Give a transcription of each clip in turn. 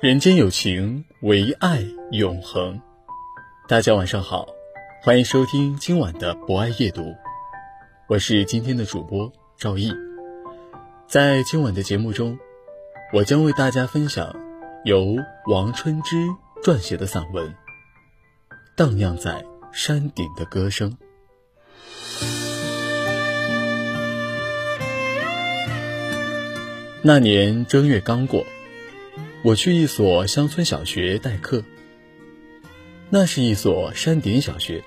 人间有情，唯爱永恒。大家晚上好，欢迎收听今晚的博爱夜读，我是今天的主播赵毅。在今晚的节目中，我将为大家分享由王春之撰写的散文《荡漾在山顶的歌声》。那年正月刚过。我去一所乡村小学代课。那是一所山顶小学，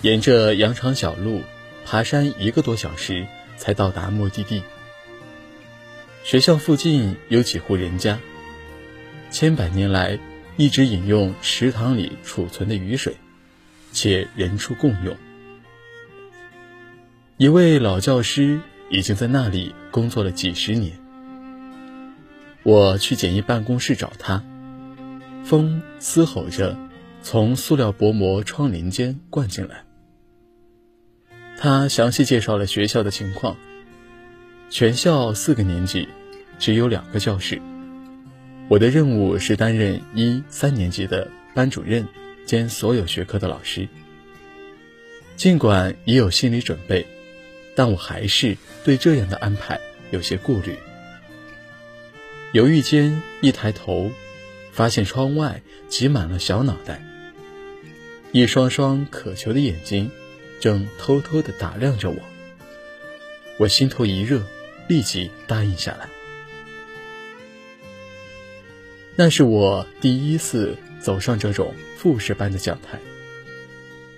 沿着羊肠小路爬山一个多小时才到达目的地。学校附近有几户人家，千百年来一直饮用池塘里储存的雨水，且人畜共用。一位老教师已经在那里工作了几十年。我去简易办公室找他，风嘶吼着从塑料薄膜窗棂间灌进来。他详细介绍了学校的情况。全校四个年级，只有两个教室。我的任务是担任一三年级的班主任兼所有学科的老师。尽管已有心理准备，但我还是对这样的安排有些顾虑。犹豫间，一抬头，发现窗外挤满了小脑袋，一双双渴求的眼睛正偷偷地打量着我。我心头一热，立即答应下来。那是我第一次走上这种复试般的讲台。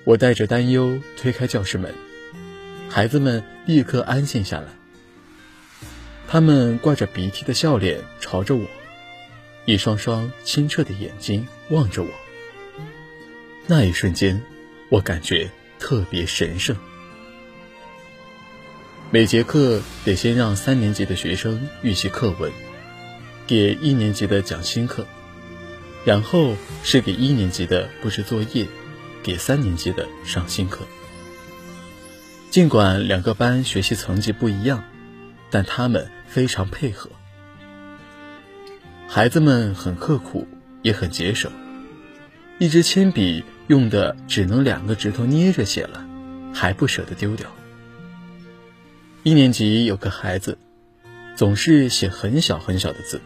我带着担忧推开教室门，孩子们立刻安静下来。他们挂着鼻涕的笑脸朝着我，一双双清澈的眼睛望着我。那一瞬间，我感觉特别神圣。每节课得先让三年级的学生预习课文，给一年级的讲新课，然后是给一年级的布置作业，给三年级的上新课。尽管两个班学习层级不一样。但他们非常配合，孩子们很刻苦，也很节省。一支铅笔用的只能两个指头捏着写了，还不舍得丢掉。一年级有个孩子，总是写很小很小的字。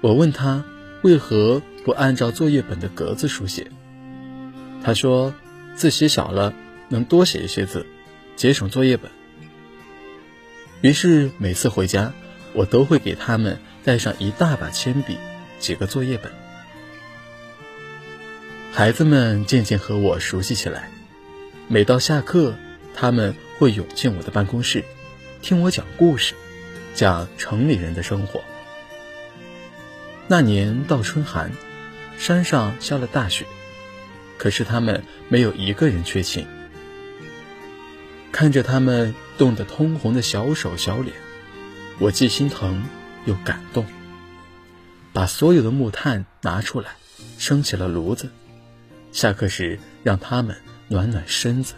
我问他为何不按照作业本的格子书写，他说字写小了能多写一些字，节省作业本。于是每次回家，我都会给他们带上一大把铅笔、几个作业本。孩子们渐渐和我熟悉起来，每到下课，他们会涌进我的办公室，听我讲故事，讲城里人的生活。那年到春寒，山上下了大雪，可是他们没有一个人缺勤。看着他们冻得通红的小手小脸，我既心疼又感动。把所有的木炭拿出来，生起了炉子。下课时让他们暖暖身子。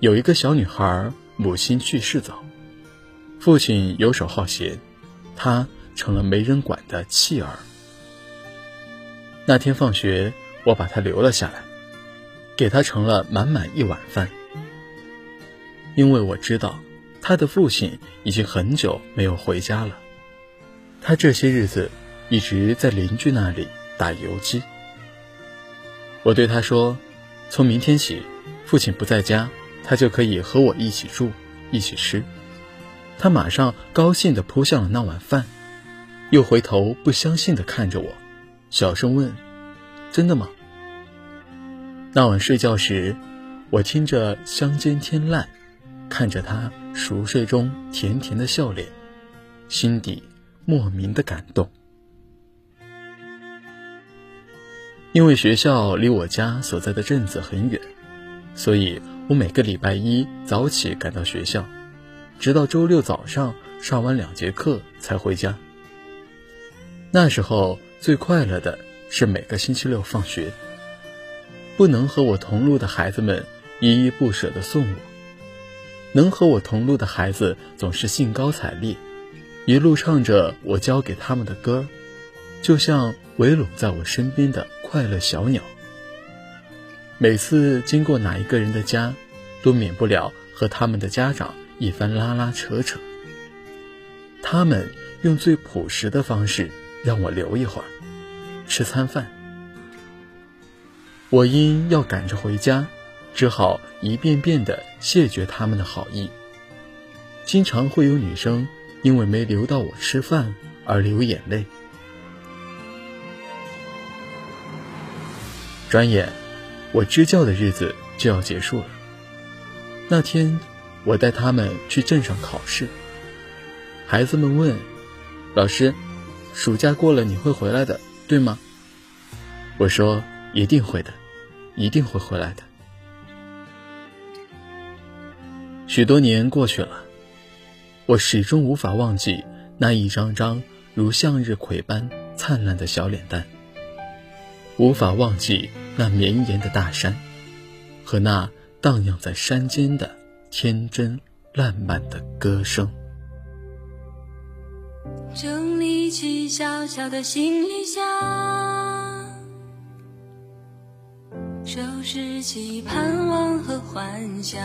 有一个小女孩，母亲去世早，父亲游手好闲，她成了没人管的弃儿。那天放学，我把她留了下来。给她盛了满满一碗饭，因为我知道他的父亲已经很久没有回家了。他这些日子一直在邻居那里打游击。我对他说：“从明天起，父亲不在家，他就可以和我一起住，一起吃。”他马上高兴地扑向了那碗饭，又回头不相信地看着我，小声问：“真的吗？”那晚睡觉时，我听着乡间天籁，看着他熟睡中甜甜的笑脸，心底莫名的感动。因为学校离我家所在的镇子很远，所以我每个礼拜一早起赶到学校，直到周六早上上完两节课才回家。那时候最快乐的是每个星期六放学，不能和我同路的孩子们依依不舍地送我，能和我同路的孩子总是兴高采烈，一路唱着我教给他们的歌，就像围拢在我身边的。快乐小鸟，每次经过哪一个人的家，都免不了和他们的家长一番拉拉扯扯。他们用最朴实的方式让我留一会儿，吃餐饭。我因要赶着回家，只好一遍遍地谢绝他们的好意。经常会有女生因为没留到我吃饭而流眼泪。转眼，我支教的日子就要结束了。那天，我带他们去镇上考试。孩子们问：“老师，暑假过了你会回来的，对吗？”我说：“一定会的，一定会回来的。”许多年过去了，我始终无法忘记那一张张如向日葵般灿烂的小脸蛋，无法忘记。那绵延的大山，和那荡漾在山间的天真烂漫的歌声。整理起小小的行李箱，收拾起盼望和幻想，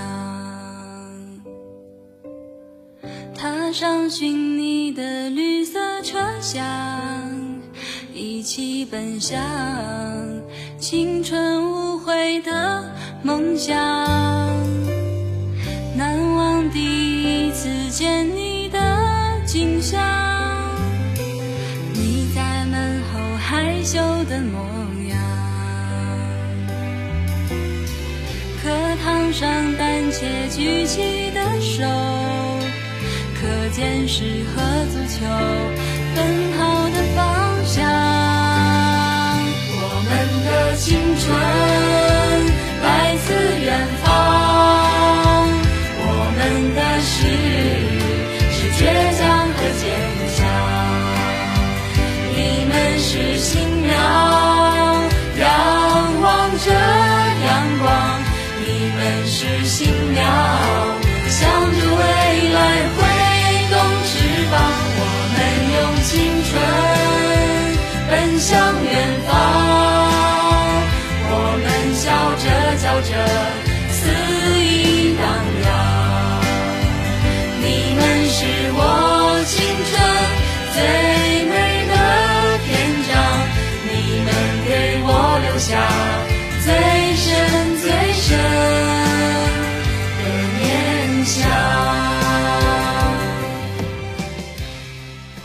上寻你的绿色车厢，一起奔向。青春无悔的梦想，难忘第一次见你的景象，你在门后害羞的模样，课堂上胆怯举起的手，坚持和足球奔跑的方向。我们的青春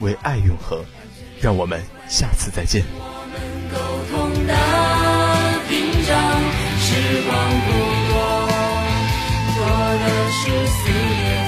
为爱永恒。让我们下次再见。时光不多，多的是思念